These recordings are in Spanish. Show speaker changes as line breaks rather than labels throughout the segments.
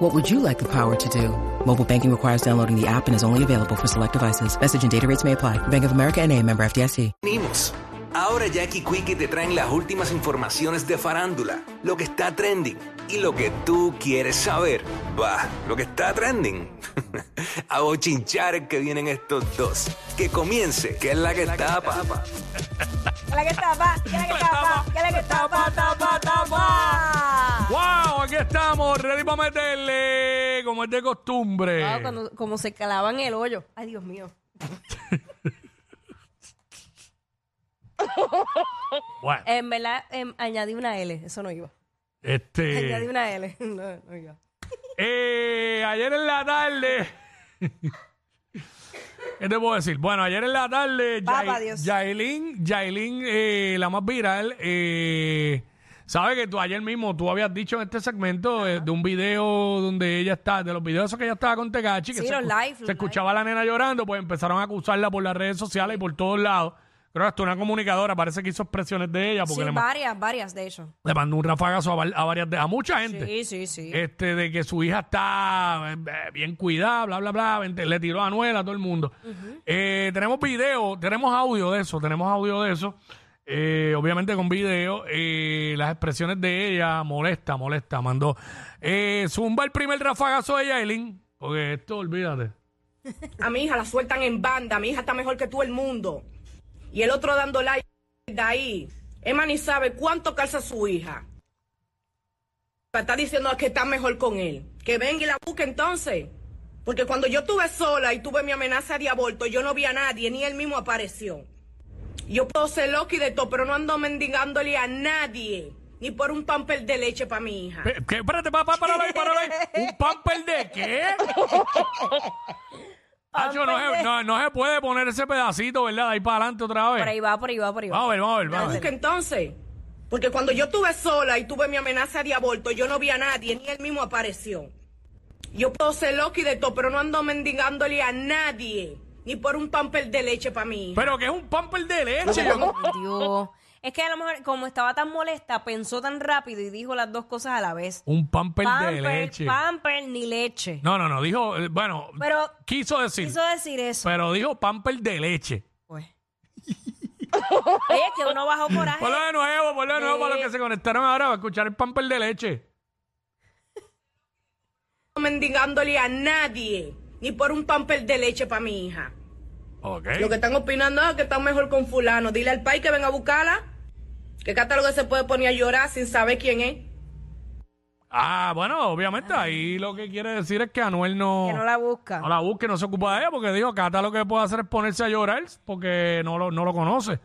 What would you like the power to do? Mobile banking requires downloading the app and is only available for select devices. Message and data rates may apply. Bank of America and a member FDIC.
Venimos. Ahora Jackie Quickie te traen las últimas informaciones de farándula, lo que está trending y lo que tú quieres saber. Va, lo que está trending. A bochinchar que vienen estos dos. Que comience, que es la que tapa.
¿Qué la que tapa? ¿Qué la que tapa? ¿Qué la que tapa? Tapa, tapa.
Aquí estamos, ready para meterle, como es de costumbre.
Ah, cuando, como se calaban el hoyo. Ay, Dios mío.
Bueno,
En verdad, em, añadí una L. Eso no iba. Añadí
este.
una L. No, no iba.
eh, ayer en la tarde. ¿Qué te puedo decir? Bueno, ayer en la tarde,
Papá
Yai-
Dios.
Yailin, Yailin, eh, la más viral, eh, sabe que tú ayer mismo tú habías dicho en este segmento eh, de un video donde ella está, de los videos esos que ella estaba con Tegachi, que
Sí,
se,
los
escu-
live, los
se escuchaba a la nena llorando, pues empezaron a acusarla por las redes sociales y por todos lados. Creo que hasta una comunicadora parece que hizo expresiones de ella porque
Sí,
le, ma-
varias, varias, de hecho.
le mandó un rafagazo a, var- a varias de, a mucha gente
Sí, sí, sí.
este de que su hija está eh, bien cuidada, bla, bla, bla, vente, le tiró a Anuel a todo el mundo. Eh, tenemos video, tenemos audio de eso, tenemos audio de eso, eh, obviamente con video, eh, las expresiones de ella, molesta, molesta, mandó. Eh, zumba el primer rafagazo de Yailin, porque esto, olvídate.
A mi hija la sueltan en banda, mi hija está mejor que todo el mundo. Y el otro dando like de ahí. Emma ni sabe cuánto calza su hija. Está diciendo que está mejor con él. Que venga y la busque entonces. Porque cuando yo estuve sola y tuve mi amenaza de aborto, yo no vi a nadie, ni él mismo apareció. Yo puedo ser loca y de todo, pero no ando mendigándole a nadie. Ni por un pamper de leche para mi hija.
Pe- ¿Qué? Espérate, papá, páralo ahí, páralo ahí. ¿Un pamper de qué? No, se, no, no se puede poner ese pedacito, ¿verdad? De ahí para adelante otra vez.
Por ahí va, por ahí va, por ahí va.
Vamos a ver, vamos a ver, vamos a ver.
entonces. Porque cuando yo estuve sola y tuve mi amenaza de aborto, yo no vi a nadie, ni él mismo apareció. Yo puedo ser loca y de todo, pero no ando mendigándole a nadie, ni por un pamper de leche para hija.
Pero que es un pamper de leche. yo no-
Dios. Es que a lo mejor, como estaba tan molesta, pensó tan rápido y dijo las dos cosas a la vez.
Un pamper, de leche.
pamper ni leche.
No, no, no, dijo, eh, bueno,
Pero
quiso decir,
quiso decir eso.
pero dijo pamper de leche.
Pues. Oye, es que uno bajó coraje.
Ponlo de nuevo, ponlo de nuevo para los que se conectaron ahora a escuchar el pamper de leche.
No mendigándole a nadie, ni por un pamper de leche para mi hija.
Ok.
Lo que están opinando es que están mejor con fulano. Dile al país que venga a buscarla. Que catálogo se puede poner a llorar sin saber quién es.
Ah, bueno, obviamente ahí lo que quiere decir es que Anuel no,
Que no la busca.
no la busque, no se ocupa de ella, porque dijo, Cata lo que puede hacer es ponerse a llorar porque no lo, no lo conoce.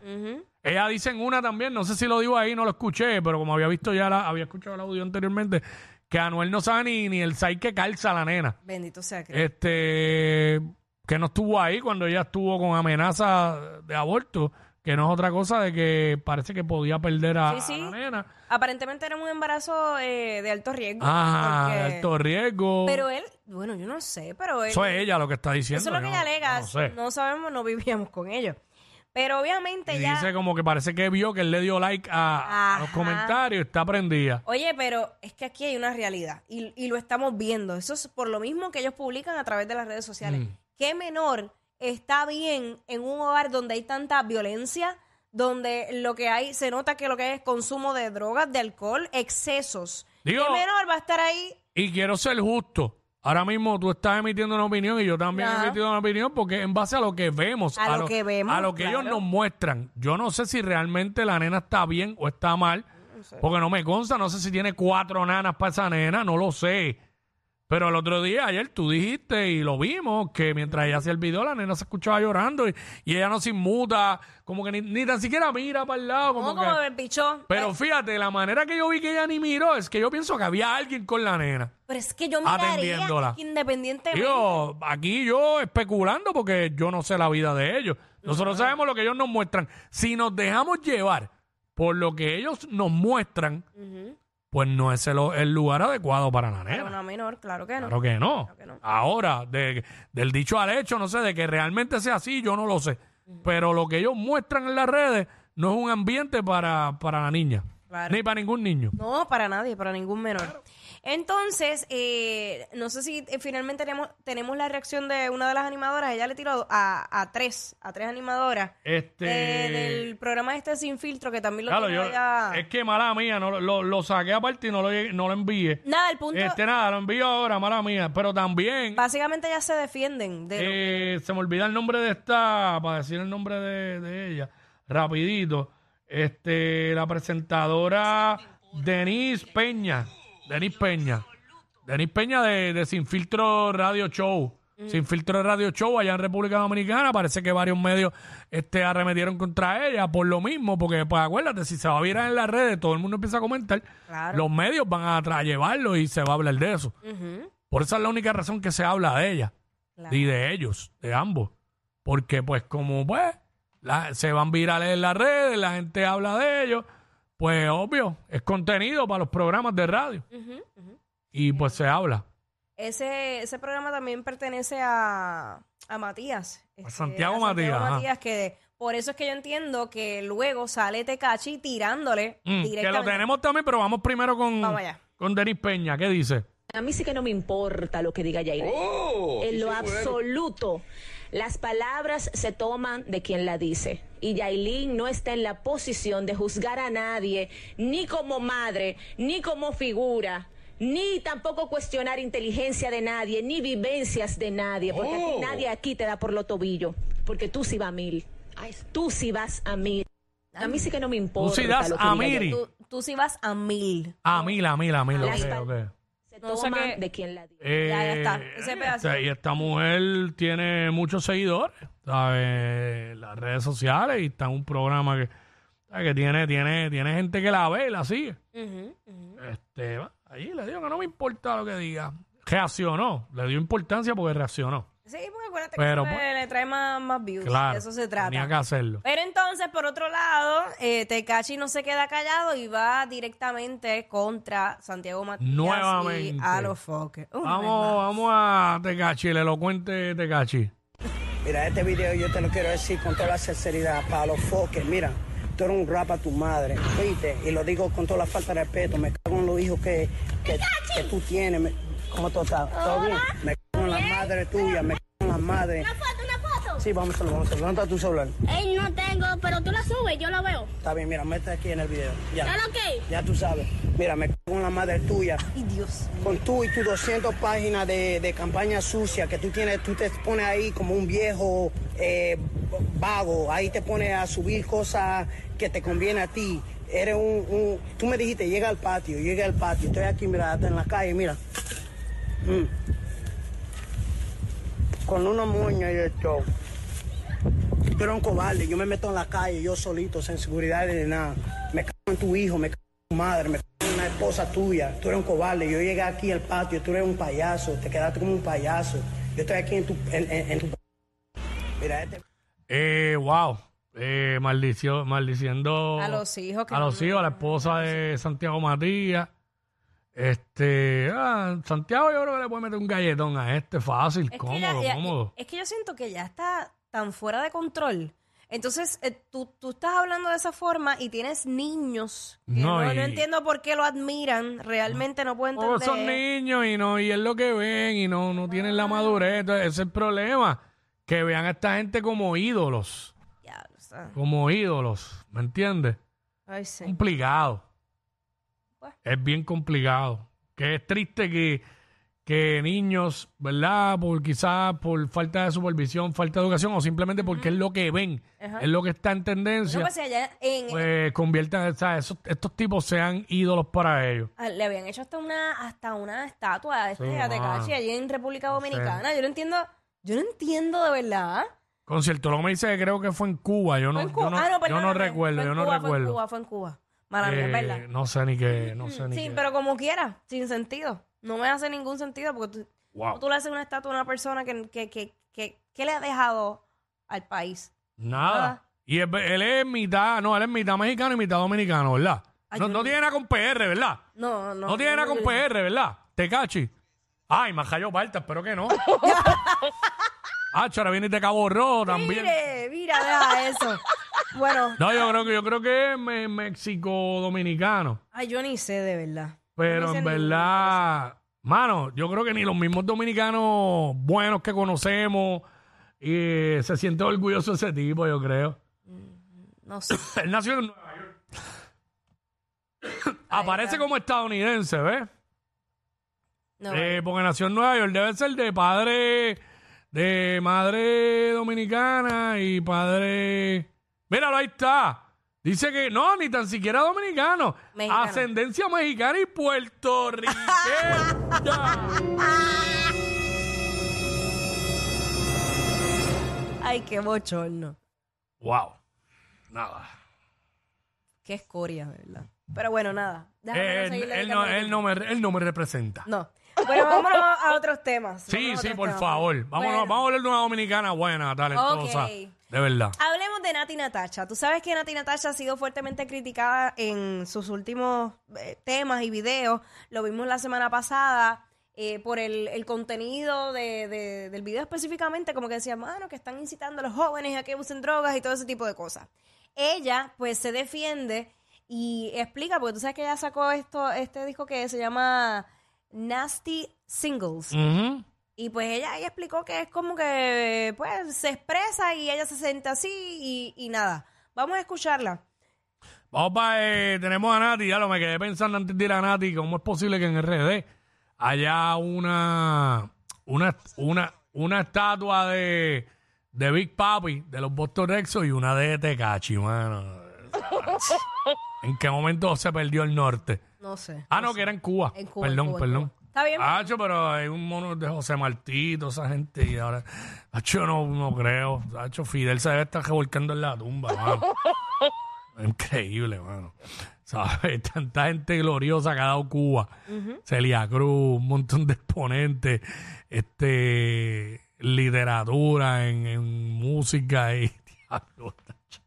Ella dice en una también, no sé si lo digo ahí, no lo escuché, pero como había visto ya, la, había escuchado el audio anteriormente, que Anuel no sabe ni, ni el size que calza la nena.
Bendito sea que.
Este, que no estuvo ahí cuando ella estuvo con amenaza de aborto, que no es otra cosa de que parece que podía perder a,
Sí, sí.
a la nena.
Aparentemente era un embarazo eh, de alto riesgo.
Ajá,
porque-
de alto riesgo.
Pero él, bueno, yo no sé, pero él.
Eso es ella lo que está diciendo.
Eso es lo que
yo
ella
no-
alega.
No, sé.
No sabemos, no vivíamos con ellos. Pero obviamente
Y
ya.
dice como que parece que vio que él le dio like a, a los comentarios, está prendida.
Oye, pero es que aquí hay una realidad y, y lo estamos viendo. Eso es por lo mismo que ellos publican a través de las redes sociales.
Mm.
¿Qué menor está bien en un hogar donde hay tanta violencia, donde lo que hay, se nota que lo que hay es consumo de drogas, de alcohol, excesos?
Digo-
¿Qué menor va a estar ahí?
Y quiero ser justo. Ahora mismo tú estás emitiendo una opinión y yo también he
Ajá.
emitido una opinión porque en base a lo que vemos,
A lo que vemos,
a lo que ellos
claro.
nos muestran. Yo no sé si realmente la nena está bien o está mal, porque no me consta, no sé si tiene cuatro nanas para esa nena, no lo sé. Pero el otro día, ayer, tú dijiste y lo vimos, que mientras ella hacía el video, la nena se escuchaba llorando y, y ella no se inmuta, como que ni, ni tan siquiera mira para el lado. Como
Como,
que-
como el pichón.
Pero fíjate, la manera que yo vi que ella ni miró es que yo pienso que había alguien con la nena.
Pero es que yo miraría
Atendiéndola.
independientemente.
Digo, aquí yo especulando porque yo no sé la vida de ellos. Nosotros sabemos lo que ellos nos muestran. Si nos dejamos llevar por lo que ellos nos muestran, pues no es el, el lugar adecuado para la
Para
nena.
una menor, claro que no.
Claro que no.
Claro que no.
Ahora, de- del dicho al hecho, no sé, de que realmente sea así, yo no lo sé. Pero lo que ellos muestran en las redes no es un ambiente para, para la niña.
Claro.
Ni para ningún niño.
No, para nadie, para ningún menor. Entonces, eh, no sé si eh, finalmente tenemos, tenemos la reacción de una de las animadoras. Ella le tiró a, a tres, a tres animadoras.
Este.
eh, del programa este Sin Filtro, que también lo
Claro,
tiene
yo-
ella.
es que mala mía, no, lo, lo saqué aparte y no lo, no lo envié.
Nada, el punto.
Este nada, lo envío ahora, mala mía. Pero también
Básicamente ya se defienden de lo
eh, se me olvida el nombre de esta, para decir el nombre de, de ella, rapidito. Este, la presentadora Denise Peña. Denise Peña. Denise Peña de, de Sin Filtro Radio Show. Sin Filtro Radio Show allá en República Dominicana. Parece que varios medios este, arremetieron contra ella por lo mismo, porque pues acuérdate, si se va a virar en las redes, todo el mundo empieza a comentar,
Claro.
los medios van a tra- llevarlo y se va a hablar de eso. Por esa es la única razón que se habla de ella
claro.
y de ellos, de ambos. Porque pues como pues la- se van virales en las redes, la gente habla de ellos, pues obvio, es contenido para los programas de radio. Y pues se habla.
Ese, ese programa también pertenece a, a Matías. este,
Santiago Matías, ajá.
Matías, que por eso es que yo entiendo que luego sale Tecachi tirándole
Mm, que
directamente.
lo tenemos también, pero vamos primero con,
Vamos
con Denis Peña. ¿Qué dice?
A mí sí que no me importa lo que diga Yair. en lo absoluto. Las palabras se toman de quien la dice. Y Yailin no está en la posición de juzgar a nadie, ni como madre, ni como figura, ni tampoco cuestionar inteligencia de nadie, ni vivencias de nadie, porque a ti nadie aquí te da por lo tobillo, porque tú sí vas a mil. Tú sí vas a mil. A mí sí que no me importa.
sí das a
diga
mil.
Tú, tú sí vas a mil.
A mil, a mil, a mil.
Las
ok,
pa-
ok.
Se
No sé
toman
qué-
de quien la dice.
Eh,
Ya, ya está. Ese pedacito.
esta- y esta mujer tiene muchos seguidores ¿sabes? las redes sociales y está en un programa que, ¿sabes? que tiene, tiene, tiene gente que la ve y la sigue. Este, ahí le digo que no me importa lo que diga. Reaccionó, le dio importancia porque reaccionó.
Sí, porque acuérdate
Pero,
que
pues,
le, trae más, más views.
Claro,
de eso se trata.
tenía que hacerlo.
Pero entonces, por otro lado, eh, Tecachi no se queda callado y va directamente contra Santiago Matías
Nuevamente.
y a los
Vamos, vamos a Tecachi, el elocuente Tecachi.
Mira, este video yo te lo quiero decir con toda la sinceridad, para los foques. Mira, tú eres un rap a tu madre, ¿viste? Y lo digo con toda la falta de respeto. Me cago en los hijos que, que, que tú tienes. Me- ¿Cómo tú estás? ¿Todo bien? Me cago en la madre tuya, me cago en la madre.
Una foto, una foto.
Sí, vamos a hacerlo, vamos a hacerlo. ¿Dónde está tu celular?
Ey, no tengo, pero tú la subes, yo la veo.
Está bien, mira, mete aquí en el video. Ya,
¿Ya lo que?
ya tú sabes. Mira, me cago en la madre tuya.
Ay, Dios.
Con tú y tus 200 páginas de, de campaña sucia que tú tienes, tú te pones ahí como un viejo eh, vago, ahí te pones a subir cosas que te conviene a ti. Eres un, un- tú me dijiste, llega al patio, llega al patio, estoy aquí, mira, hasta en la calle, mira. Mm. Con una moña y el show. Tú eres un cobarde, yo me meto en la calle, yo solito, sin seguridad ni nada. Me cago en tu hijo, me cago en tu madre, me cago en una esposa tuya. Tú eres un cobarde, yo llegué aquí al patio, tú eres un payaso, te quedaste como un payaso. Yo estoy aquí en tu... En, en- en tu... Mira, este...
Eh, wow. Eh, maldició, maldiciendo
A los hijos que
a los
no-
hijos, a la esposa de Santiago Matías. Este, ah, Santiago yo creo que le puede meter un galletón a este fácil,
Es
cómodo,
ya- ya-
cómodo.
es que yo siento que ya está tan fuera de control. Entonces, eh, tú, tú estás hablando de esa forma y tienes niños que
No,
no, entiendo por qué lo admiran. Realmente no puedo
Todos son
entender.
niños y no y es lo que ven y no, no tienen la madurez. Entonces, ese es el problema. Que vean a esta gente como ídolos.
Ya, o sea,
Como ídolos. ¿Me entiendes?
ay, sí.
complicado.
Pues.
Es bien complicado. Que es triste que, que niños, ¿verdad? Por quizás por falta de supervisión, falta de educación o simplemente porque es lo que ven,
Ajá.
es lo que está en tendencia,
No, pues, allá en,
pues conviertan, o sea, esos- estos tipos sean ídolos para ellos.
Ah, Le habían hecho hasta una hasta una estatua a este
Sí,
allí en República
sé.
Dominicana. Yo no entiendo, yo no entiendo de verdad.
Concierto, lo me dice que creo que fue en Cuba, yo no,
Fue en
yo
Cuba.
no,
Ah,
yo no recuerdo,
Fue en
yo no
Cuba, Fue en
recuerdo.
Cuba, fue en Cuba. Mala mía, es
Eh,
verdad.
no sé ni qué, no sé ni
Sí,
qué.
pero como quiera, sin sentido. No me hace ningún sentido porque tú,
Wow.
tú le haces una estatua a una persona que, que, que, que, que le ha dejado al país.
Nada. Y él, él es mitad, no, él es mitad mexicano y mitad dominicano, ¿verdad?
Ay,
no, no
no-
tiene nada con PR, ¿verdad?
No, no.
No, tiene nada con PR, ¿verdad? Te cachi. Ay, Majayo Balta, espero que no. ah, ahora viene de Cabo Rojo también.
Mire, mira, deja eso. Bueno,
No, yo creo que yo creo que es me- México dominicano.
ay, yo ni sé de verdad.
Pero en verdad, mano, yo creo que ni los mismos dominicanos buenos que conocemos eh, se siente orgulloso de ese tipo, yo creo.
No sé.
Él nació en Nueva York. Aparece como estadounidense, ¿ves?
No,
Eh, porque nació en Nueva York. Debe ser de padre, de madre dominicana y padre. Míralo, ahí está. Dice que no, ni tan siquiera dominicano.
Mexicano.
Ascendencia mexicana y puertorriqueña.
Ay, qué bochorno.
wow. Nada.
Qué escoria, de verdad. Pero bueno, nada. Déjame
Él, él no, él, no me, él no me representa.
No. Bueno, vámonos a otros temas.
Sí,
Vámonos
sí, por
temas.
favor. Vámonos,
Bueno,
vamos a hablar de una dominicana buena, talentosa.
Ok.
De verdad.
Hablemos de Nati Natacha. Tú sabes que Nati Natacha ha sido fuertemente criticada en sus últimos eh, temas y videos. Lo vimos la semana pasada eh, por el, el contenido de- de- del video específicamente, como que decía, mano, que están incitando a los jóvenes a que usen drogas y todo ese tipo de cosas. Ella, pues, se defiende y explica, porque tú sabes que ella sacó esto, este disco que se llama Nasty Singles.
Ujú.
Y pues ella ahí explicó que es como que pues se expresa y ella se siente así y, y nada. Vamos a escucharla.
Vamos para, eh, tenemos a Nati, ya lo me quedé pensando antes de ir a Nati, cómo es posible que en RD haya una, una, una, una estatua de, de Big Papi, de los Boston Rexos y una de Tecachi, mano. ¿En qué momento se perdió el norte?
No sé.
Ah, no, que era en Cuba.
En Cuba,
Perdón,
en Cuba, en
perdón.
Cuba. Está bien.
Hacho, pero hay un mono de José Martí, toda esa gente, y ahora. Hacho, no, no creo. Hacho, Fidel se debe estar revolcando en la tumba, mano. Increíble, mano. ¿Sabes? Tanta gente gloriosa que ha dado Cuba. Celia Cruz, un montón de exponentes, este, literatura en, en música y diablo. tacho.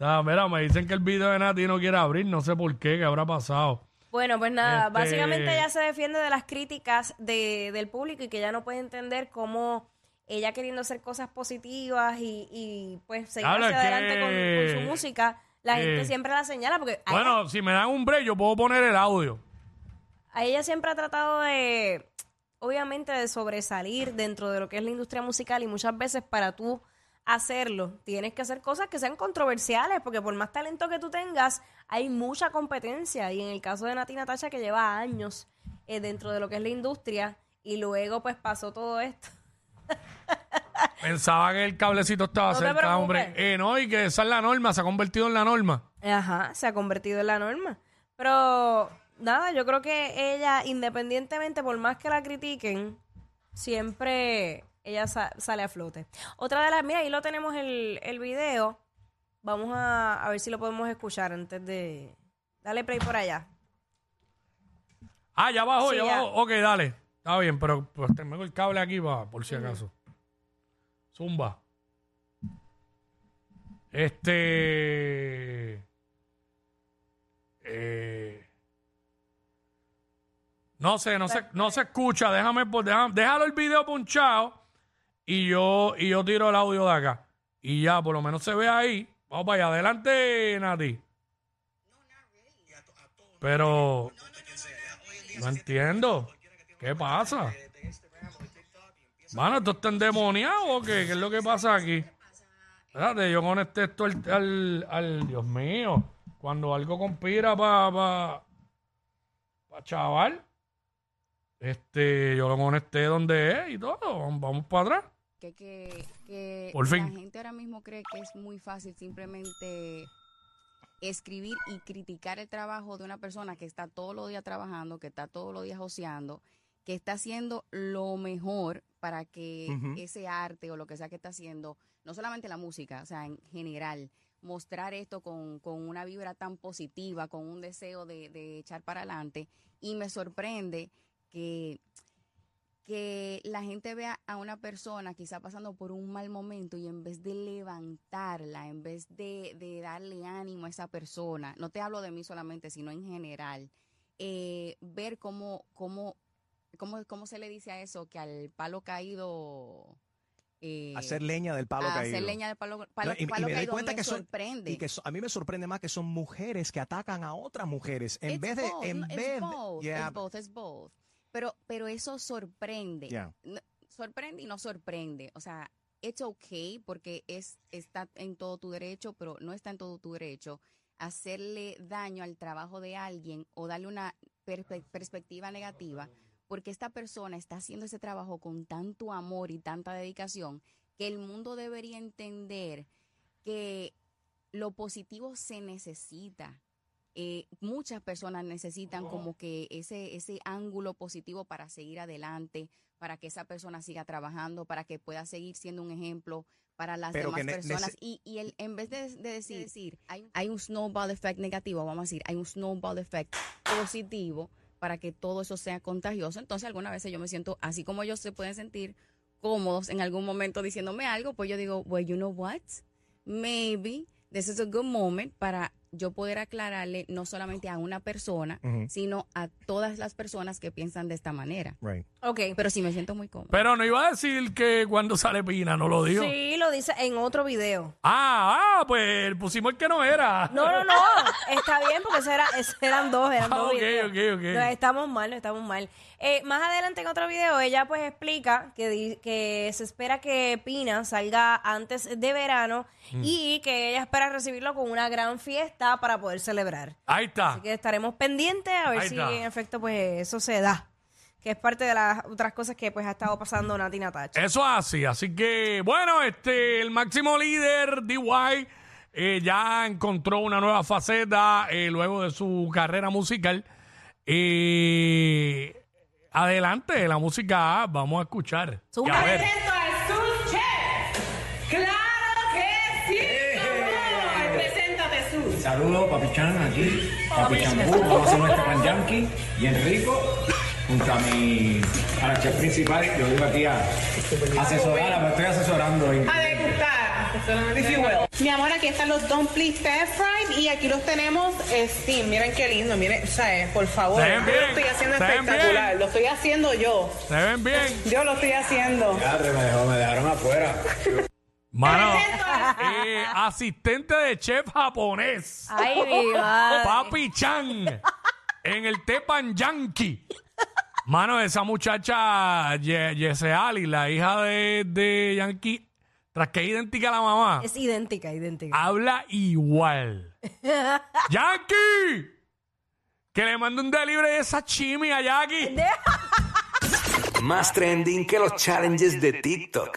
Ah, mira, me dicen que el video de Nati no quiere abrir, no sé por qué, qué habrá pasado.
Bueno, pues nada,
Este-
básicamente ella se defiende de las críticas de, del público y que ella no puede entender cómo ella queriendo hacer cosas positivas y, y, pues seguir
Habla
hacia adelante con,
que-
con su música, la
eh,
gente siempre la señala porque ella-
Bueno, si me dan un break, yo puedo poner el audio.
a ella siempre ha tratado de, obviamente, de sobresalir dentro de lo que es la industria musical y muchas veces para tú hacerlo tienes que hacer cosas que sean controversiales porque por más talento que tú tengas hay mucha competencia y en el caso de Nati Natasha que lleva años eh, dentro de lo que es la industria y luego pues pasó todo esto.
Pensaba que el cablecito estaba
No
cerca, hombre. Eh, no, y que esa es la norma, se ha convertido en la norma.
Ajá, se ha convertido en la norma. Pero nada, yo creo que ella, independientemente, por más que la critiquen, siempre ella sa- sale a flote. Otra de las, mira, ahí lo tenemos el, el video. Vamos a, a ver si lo podemos escuchar antes de... Dale play por allá.
Ah, ya
Sí,
ya,
ya.
bajó. Ok, dale. Está bien, pero pues tengo el cable aquí pa- por si acaso. Zumba. Este. Eh, no sé, no se, no se escucha. Déjame, pues, deja- déjalo el video punchado y yo, y yo tiro el audio de acá. Y ya, por lo menos se ve ahí. Vamos para allá. Adelante, Nati. Pero no entiendo. ¿Qué pasa? Mano, ¿esto está endemoniado o qué? ¿Qué es lo que pasa aquí? Espérate, yo conecté esto al, al, Dios mío. Cuando algo conspira para pa, pa chaval, este, yo lo conecté donde es y todo. Vamos, vamos para atrás.
que, que, que
Por
la
fin.
gente ahora mismo cree que es muy fácil simplemente escribir y criticar el trabajo de una persona que está todos los días trabajando, que está todos los días oceando, que está haciendo lo mejor para que ese arte o lo que sea que está haciendo, no solamente la música, o sea, en general, mostrar esto con, con una vibra tan positiva, con un deseo de, de echar para adelante. Y me sorprende que que la gente vea a una persona quizá pasando por un mal momento y en vez de levantarla, en vez de, de darle ánimo a esa persona, no te hablo de mí solamente, sino en general, eh, ver cómo, cómo, cómo, cómo se le dice a eso, que al palo caído... eh,
Hacer leña del palo caído.
hacer leña del palo, palo,
No, y, me
caído
cuenta
me
que son
sorprende.
y que so- a mí me sorprende más que son mujeres que atacan a otras mujeres en
It's
vez de en
no,
vez
it's
de-
both,
Yeah,
it's both, it's both. Pero, pero eso sorprende.
Yeah.
Sorprende y no sorprende. O sea, it's okay porque es, está en todo tu derecho, pero no está en todo tu derecho hacerle daño al trabajo de alguien o darle una perspe- perspectiva negativa porque esta persona está haciendo ese trabajo con tanto amor y tanta dedicación que el mundo debería entender que lo positivo se necesita. Eh, muchas personas necesitan como que ese, ese ángulo positivo para seguir adelante, para que esa persona siga trabajando, para que pueda seguir siendo un ejemplo para las
Pero
demás personas. Y, y el, en vez de, de decir, decir hay, hay un snowball effect negativo, vamos a decir, hay un snowball effect positivo para que todo eso sea contagioso. Entonces, algunas veces yo me siento, así como ellos se pueden sentir cómodos en algún momento diciéndome algo, pues yo digo, well, you know what? Maybe this is a good moment para yo poder aclararle no solamente a una persona, sino a todas las personas que piensan de esta manera.
Right.
Ok.
Pero sí me siento muy cómoda.
Pero no iba a decir que cuando sale Pina, no lo dijo.
Sí, lo dice en otro video.
Ah, ah, pues pusimos el que no era.
No, no, no. Está bien porque ese era- ese eran dos, eran
Ah,
dos
ok,
videos.
ok, ok.
No, estamos mal, no estamos mal. Eh, más adelante en otro video ella pues explica que, di- que se espera que Pina salga antes de verano
Mm.
y que ella espera recibirlo con una gran fiesta para poder celebrar.
Ahí está.
Así que estaremos pendientes a ver
Ahí
si
está.
en efecto pues eso se da. Que es parte de las otras cosas que pues ha estado pasando Nati Natacha.
Eso es así. Así que, bueno, este, el máximo líder, DY, eh, ya encontró una nueva faceta eh, luego de su carrera musical. Eh, adelante, la música, vamos a escuchar. Y a ver.
Saludos, Papi Chan, aquí. Papi Champú, vamos a hacer nuestro pan yankee bien rico. Junto a mi, a la chef principal, yo vivo aquí a asesorar, me estoy asesorando.
A degustar. If you will. Mi amor, aquí están los dumplings pan fried y aquí los tenemos steam. Miren qué lindo, miren, o sea, eh, por favor.
Se ven
Yo
bien,
lo estoy haciendo
se ven
espectacular.
bien.
Lo estoy haciendo yo.
¿Se ven bien?
Yo lo estoy haciendo.
Padre, me, dejó, me dejaron afuera.
Mano, eh, asistente de chef japonés.
Ay, mi madre.
Papi Chan en el Tepan Yankee. Mano, esa muchacha Ye- Yeseali, la hija de, de Yankee, tras que es idéntica a la mamá,
Es idéntica, idéntica.
habla igual. ¡Yankee! Que le mande un delivery de esa chimi a Jackie.
Más trending que los challenges de TikTok.